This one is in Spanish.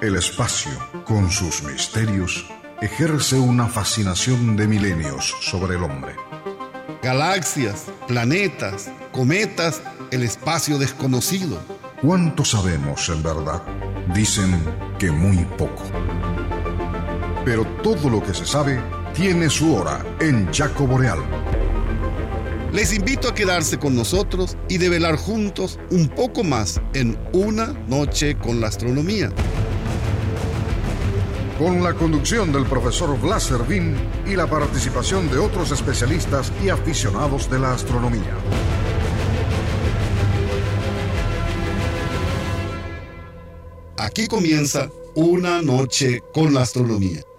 El espacio, con sus misterios, ejerce una fascinación de milenios sobre el hombre. Galaxias, planetas, cometas, el espacio desconocido. ¿Cuánto sabemos en verdad? Dicen que muy poco. Pero todo lo que se sabe tiene su hora en Chaco Boreal. Les invito a quedarse con nosotros y develar juntos un poco más en Una Noche con la Astronomía. Con la conducción del profesor Blas Servín y la participación de otros especialistas y aficionados de la astronomía. Aquí comienza Una Noche con la Astronomía.